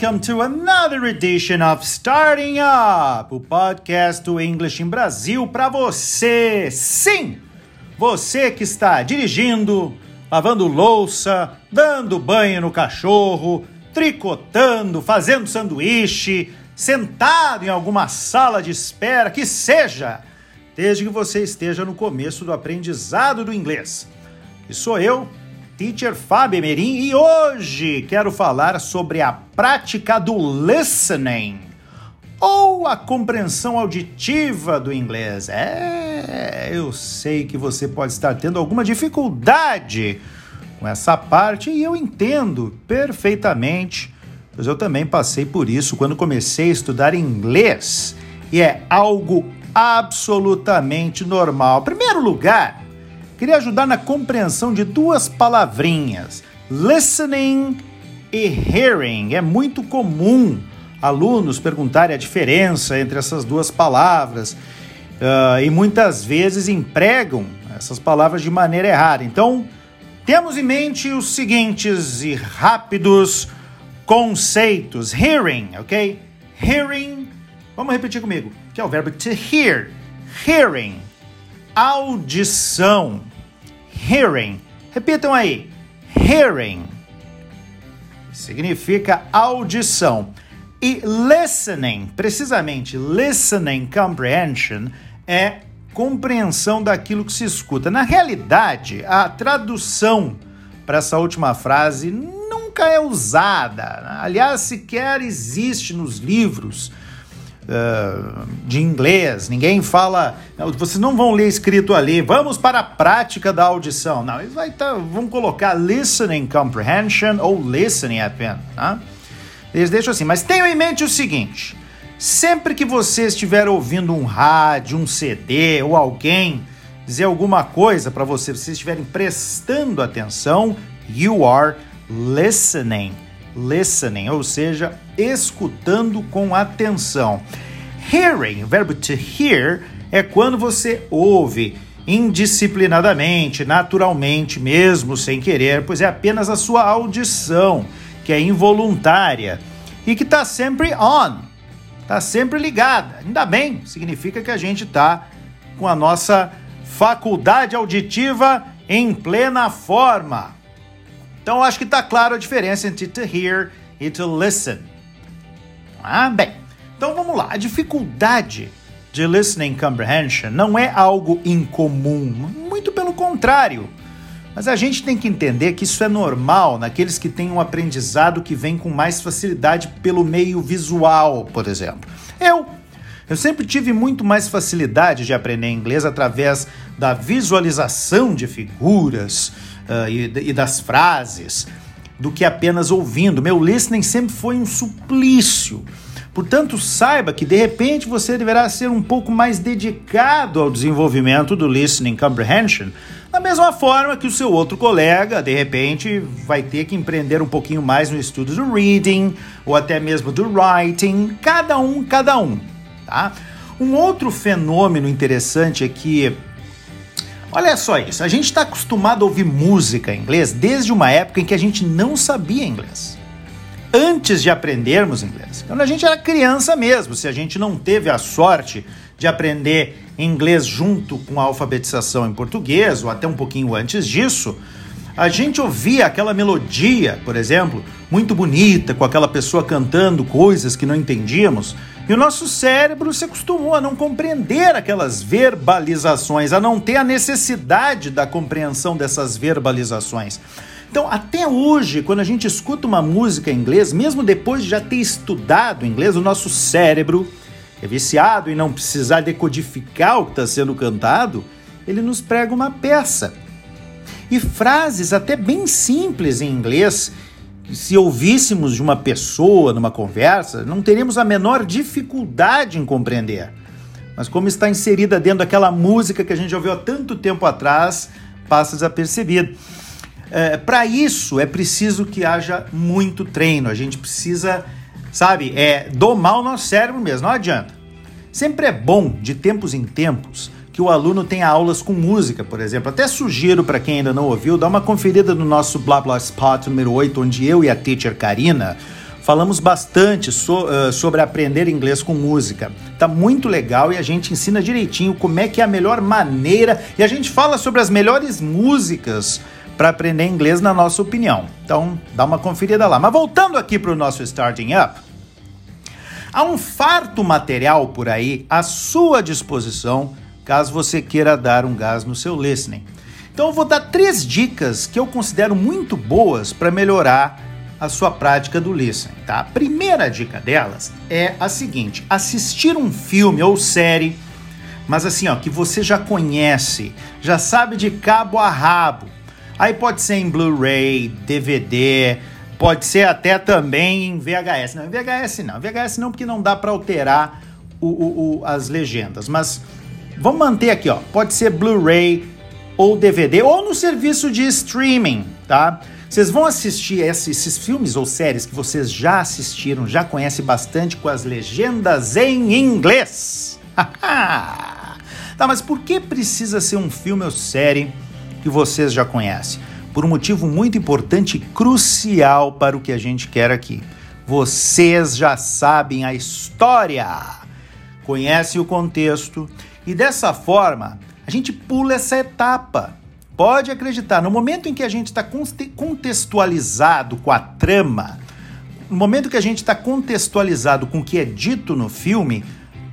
welcome to another edition of Starting Up, o podcast do English em Brasil para você. Sim, você que está dirigindo, lavando louça, dando banho no cachorro, tricotando, fazendo sanduíche, sentado em alguma sala de espera, que seja, desde que você esteja no começo do aprendizado do inglês. E sou eu, Teacher Fábio Merim, e hoje quero falar sobre a prática do listening ou a compreensão auditiva do inglês. É, eu sei que você pode estar tendo alguma dificuldade com essa parte e eu entendo perfeitamente, pois eu também passei por isso quando comecei a estudar inglês e é algo absolutamente normal. Primeiro lugar, queria ajudar na compreensão de duas palavrinhas: listening e hearing. É muito comum alunos perguntarem a diferença entre essas duas palavras uh, e muitas vezes empregam essas palavras de maneira errada. Então, temos em mente os seguintes e rápidos conceitos: hearing, ok? Hearing, vamos repetir comigo, que é o verbo to hear. Hearing, audição hearing. Repitam aí. Hearing significa audição. E listening, precisamente listening comprehension, é compreensão daquilo que se escuta. Na realidade, a tradução para essa última frase nunca é usada. Aliás, sequer existe nos livros de inglês, ninguém fala. Vocês não vão ler escrito ali, vamos para a prática da audição. Não, eles vai tá, vão colocar listening comprehension ou listening apenas. Tá? Eles deixam assim, mas tenham em mente o seguinte: sempre que você estiver ouvindo um rádio, um CD ou alguém dizer alguma coisa para você, vocês estiverem prestando atenção, you are listening listening, ou seja, escutando com atenção. Hearing, verbo to hear, é quando você ouve indisciplinadamente, naturalmente, mesmo sem querer, pois é apenas a sua audição, que é involuntária e que está sempre on, está sempre ligada. Ainda bem, significa que a gente está com a nossa faculdade auditiva em plena forma. Então acho que está claro a diferença entre to hear e to listen. Ah, bem. Então vamos lá. A dificuldade de listening comprehension não é algo incomum, muito pelo contrário. Mas a gente tem que entender que isso é normal naqueles que têm um aprendizado que vem com mais facilidade pelo meio visual, por exemplo. Eu eu sempre tive muito mais facilidade de aprender inglês através da visualização de figuras, uh, e, e das frases do que apenas ouvindo. Meu listening sempre foi um suplício. Portanto, saiba que de repente você deverá ser um pouco mais dedicado ao desenvolvimento do listening comprehension, da mesma forma que o seu outro colega, de repente, vai ter que empreender um pouquinho mais no estudo do reading ou até mesmo do writing, cada um, cada um, tá? Um outro fenômeno interessante é que Olha só isso, a gente está acostumado a ouvir música em inglês desde uma época em que a gente não sabia inglês. Antes de aprendermos inglês, quando a gente era criança mesmo, se a gente não teve a sorte de aprender inglês junto com a alfabetização em português, ou até um pouquinho antes disso, a gente ouvia aquela melodia, por exemplo, muito bonita, com aquela pessoa cantando coisas que não entendíamos, e o nosso cérebro se acostumou a não compreender aquelas verbalizações, a não ter a necessidade da compreensão dessas verbalizações. Então, até hoje, quando a gente escuta uma música em inglês, mesmo depois de já ter estudado inglês, o nosso cérebro, é viciado em não precisar decodificar o que está sendo cantado, ele nos prega uma peça. E frases até bem simples em inglês se ouvíssemos de uma pessoa numa conversa, não teríamos a menor dificuldade em compreender. Mas como está inserida dentro daquela música que a gente já ouviu há tanto tempo atrás, passa desapercebido. É, Para isso é preciso que haja muito treino. A gente precisa, sabe, é domar o nosso cérebro mesmo. Não adianta. Sempre é bom, de tempos em tempos, que o aluno tenha aulas com música, por exemplo. Até sugiro para quem ainda não ouviu, dar uma conferida no nosso Blá Blá Spot número 8, onde eu e a teacher Karina falamos bastante so, uh, sobre aprender inglês com música. Tá muito legal e a gente ensina direitinho como é que é a melhor maneira e a gente fala sobre as melhores músicas para aprender inglês na nossa opinião. Então, dá uma conferida lá. Mas voltando aqui para o nosso Starting Up, há um farto material por aí à sua disposição, caso você queira dar um gás no seu listening. Então, eu vou dar três dicas que eu considero muito boas para melhorar a sua prática do listening, tá? A primeira dica delas é a seguinte: assistir um filme ou série, mas assim, ó, que você já conhece, já sabe de cabo a rabo Aí pode ser em Blu-ray, DVD, pode ser até também em VHS. Não, em VHS não. VHS não, porque não dá para alterar o, o, o, as legendas. Mas vamos manter aqui, ó. Pode ser Blu-ray ou DVD ou no serviço de streaming, tá? Vocês vão assistir esses, filmes ou séries que vocês já assistiram, já conhecem bastante com as legendas em inglês. tá, mas por que precisa ser um filme ou série? Que vocês já conhecem, por um motivo muito importante e crucial para o que a gente quer aqui. Vocês já sabem a história, conhecem o contexto e dessa forma a gente pula essa etapa. Pode acreditar, no momento em que a gente está contextualizado com a trama, no momento que a gente está contextualizado com o que é dito no filme,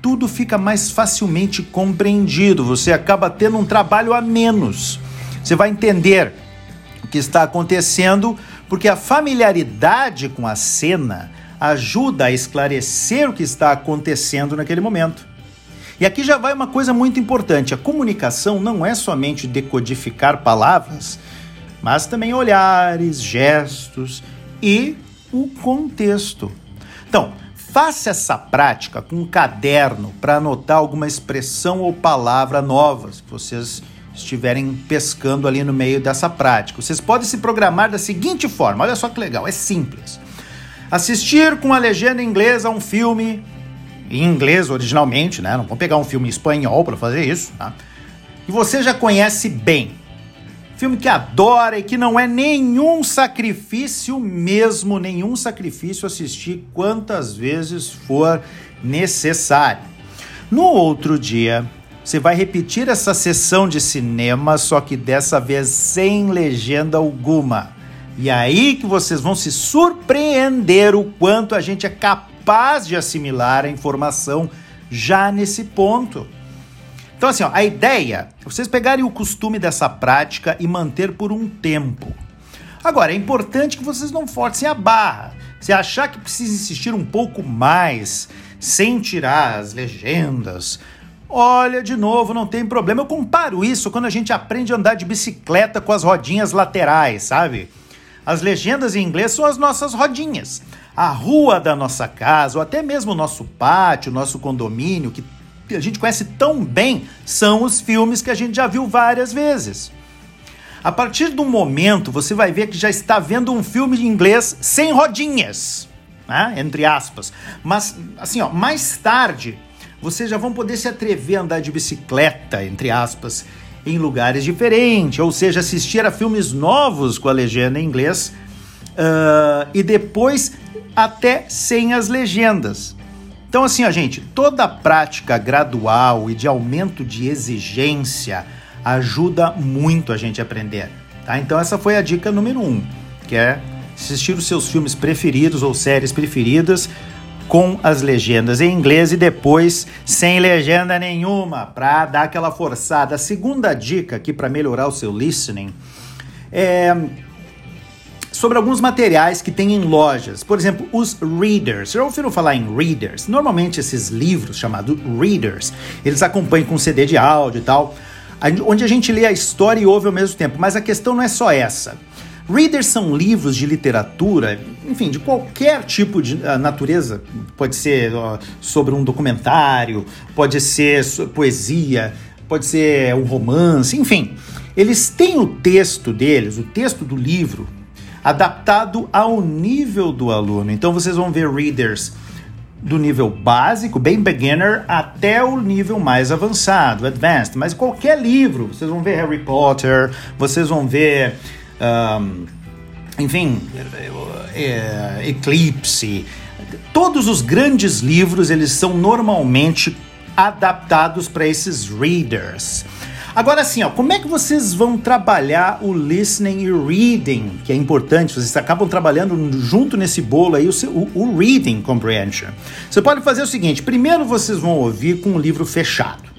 tudo fica mais facilmente compreendido. Você acaba tendo um trabalho a menos. Você vai entender o que está acontecendo, porque a familiaridade com a cena ajuda a esclarecer o que está acontecendo naquele momento. E aqui já vai uma coisa muito importante: a comunicação não é somente decodificar palavras, mas também olhares, gestos e o contexto. Então, faça essa prática com um caderno para anotar alguma expressão ou palavra novas que vocês estiverem pescando ali no meio dessa prática. Vocês podem se programar da seguinte forma: olha só que legal, é simples. Assistir com a legenda inglesa a um filme em inglês originalmente, né? Não vou pegar um filme em espanhol para fazer isso, tá? E você já conhece bem. Filme que adora e que não é nenhum sacrifício mesmo, nenhum sacrifício assistir quantas vezes for necessário. No outro dia, você vai repetir essa sessão de cinema, só que dessa vez sem legenda alguma. E aí que vocês vão se surpreender o quanto a gente é capaz de assimilar a informação já nesse ponto. Então, assim, ó, a ideia é vocês pegarem o costume dessa prática e manter por um tempo. Agora, é importante que vocês não forcem a barra. Se achar que precisa insistir um pouco mais, sem tirar as legendas, Olha, de novo, não tem problema. Eu comparo isso quando a gente aprende a andar de bicicleta com as rodinhas laterais, sabe? As legendas em inglês são as nossas rodinhas. A rua da nossa casa, ou até mesmo o nosso pátio, nosso condomínio, que a gente conhece tão bem, são os filmes que a gente já viu várias vezes. A partir do momento, você vai ver que já está vendo um filme em inglês sem rodinhas, né? entre aspas. Mas, assim, ó, mais tarde, vocês já vão poder se atrever a andar de bicicleta, entre aspas, em lugares diferentes, ou seja, assistir a filmes novos com a legenda em inglês uh, e depois até sem as legendas. Então, assim, ó, gente, toda prática gradual e de aumento de exigência ajuda muito a gente a aprender. Tá? Então, essa foi a dica número um, que é assistir os seus filmes preferidos ou séries preferidas com as legendas em inglês e depois sem legenda nenhuma, para dar aquela forçada. A segunda dica aqui para melhorar o seu listening é sobre alguns materiais que tem em lojas. Por exemplo, os readers. Já ouviram falar em readers? Normalmente esses livros chamados readers, eles acompanham com CD de áudio e tal, onde a gente lê a história e ouve ao mesmo tempo. Mas a questão não é só essa. Readers são livros de literatura, enfim, de qualquer tipo de uh, natureza. Pode ser sobre um documentário, pode ser poesia, pode ser um romance, enfim. Eles têm o texto deles, o texto do livro, adaptado ao nível do aluno. Então vocês vão ver readers do nível básico, bem beginner, até o nível mais avançado, advanced. Mas qualquer livro, vocês vão ver Harry Potter, vocês vão ver um, enfim, é, Eclipse, todos os grandes livros eles são normalmente adaptados para esses readers. Agora assim, ó, como é que vocês vão trabalhar o listening e reading, que é importante, vocês acabam trabalhando junto nesse bolo aí o, seu, o, o reading comprehension. Você pode fazer o seguinte, primeiro vocês vão ouvir com o livro fechado.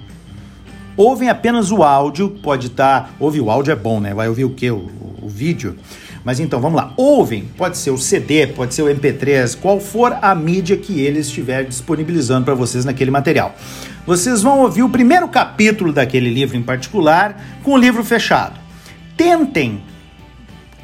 Ouvem apenas o áudio, pode estar, tá, ouve o áudio é bom, né? Vai ouvir o que? O, o vídeo. Mas então, vamos lá. Ouvem, pode ser o CD, pode ser o MP3, qual for a mídia que ele estiver disponibilizando para vocês naquele material vocês vão ouvir o primeiro capítulo daquele livro em particular com o livro fechado. Tentem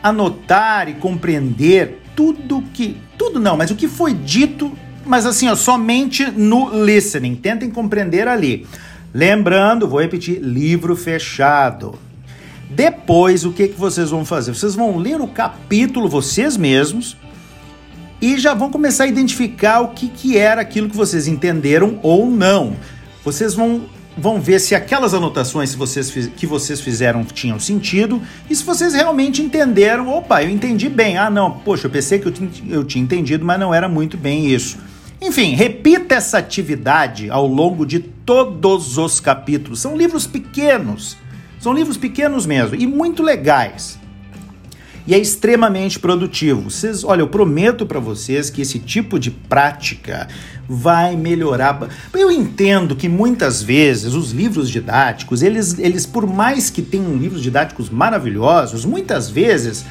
anotar e compreender tudo que. Tudo não, mas o que foi dito, mas assim, ó, somente no listening. Tentem compreender ali. Lembrando, vou repetir: livro fechado. Depois, o que, que vocês vão fazer? Vocês vão ler o capítulo vocês mesmos e já vão começar a identificar o que, que era aquilo que vocês entenderam ou não. Vocês vão, vão ver se aquelas anotações se vocês, que vocês fizeram tinham sentido e se vocês realmente entenderam. Opa, eu entendi bem. Ah, não, poxa, eu pensei que eu, eu tinha entendido, mas não era muito bem isso. Enfim, repita essa atividade ao longo de todos os capítulos. São livros pequenos, são livros pequenos mesmo e muito legais e é extremamente produtivo. Vocês, olha, eu prometo para vocês que esse tipo de prática vai melhorar. Eu entendo que muitas vezes os livros didáticos, eles, eles por mais que tenham livros didáticos maravilhosos, muitas vezes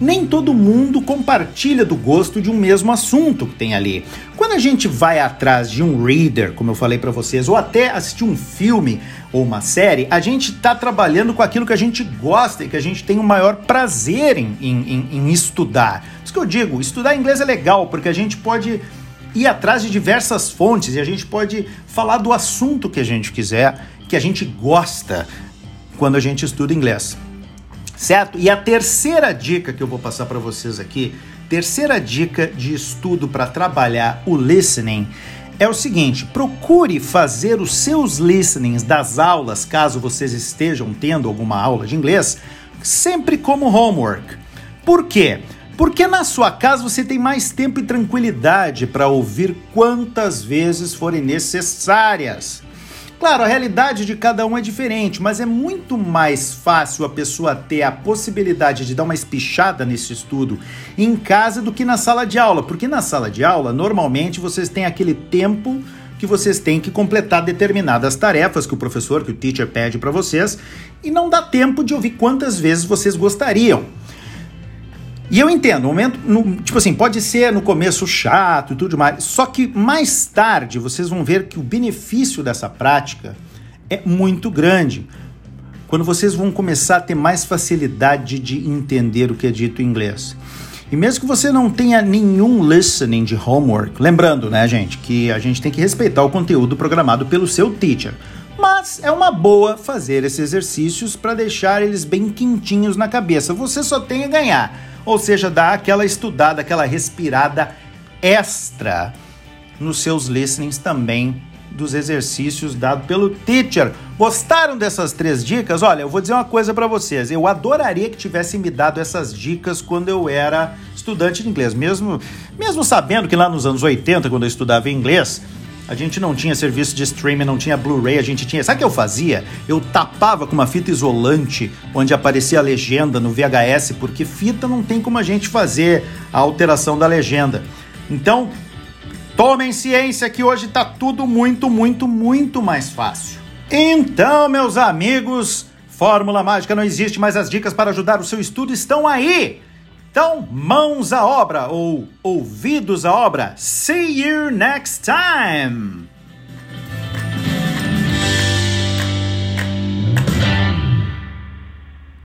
nem todo mundo compartilha do gosto de um mesmo assunto que tem ali. Quando a gente vai atrás de um reader, como eu falei para vocês, ou até assistir um filme ou uma série, a gente está trabalhando com aquilo que a gente gosta e que a gente tem o maior prazer em, em, em estudar. Isso que eu digo, estudar inglês é legal, porque a gente pode ir atrás de diversas fontes e a gente pode falar do assunto que a gente quiser, que a gente gosta quando a gente estuda inglês certo? E a terceira dica que eu vou passar para vocês aqui, terceira dica de estudo para trabalhar o listening é o seguinte: procure fazer os seus listenings das aulas, caso vocês estejam tendo alguma aula de inglês, sempre como homework. Por quê? Porque na sua casa você tem mais tempo e tranquilidade para ouvir quantas vezes forem necessárias. Claro, a realidade de cada um é diferente, mas é muito mais fácil a pessoa ter a possibilidade de dar uma espichada nesse estudo em casa do que na sala de aula, porque na sala de aula, normalmente vocês têm aquele tempo que vocês têm que completar determinadas tarefas que o professor, que o teacher pede para vocês, e não dá tempo de ouvir quantas vezes vocês gostariam. E eu entendo, momento, no, tipo assim, pode ser no começo chato e tudo mais, só que mais tarde vocês vão ver que o benefício dessa prática é muito grande. Quando vocês vão começar a ter mais facilidade de entender o que é dito em inglês. E mesmo que você não tenha nenhum listening de homework, lembrando, né, gente, que a gente tem que respeitar o conteúdo programado pelo seu teacher. Mas é uma boa fazer esses exercícios para deixar eles bem quentinhos na cabeça. Você só tem a ganhar ou seja, dá aquela estudada, aquela respirada extra nos seus listenings também dos exercícios dados pelo teacher. Gostaram dessas três dicas? Olha, eu vou dizer uma coisa para vocês. Eu adoraria que tivessem me dado essas dicas quando eu era estudante de inglês, mesmo mesmo sabendo que lá nos anos 80, quando eu estudava inglês, a gente não tinha serviço de streaming, não tinha Blu-ray, a gente tinha. Sabe o que eu fazia? Eu tapava com uma fita isolante onde aparecia a legenda no VHS, porque fita não tem como a gente fazer a alteração da legenda. Então, tomem ciência que hoje tá tudo muito, muito, muito mais fácil. Então, meus amigos, fórmula mágica não existe, mas as dicas para ajudar o seu estudo estão aí. Então, mãos à obra ou ouvidos à obra. See you next time!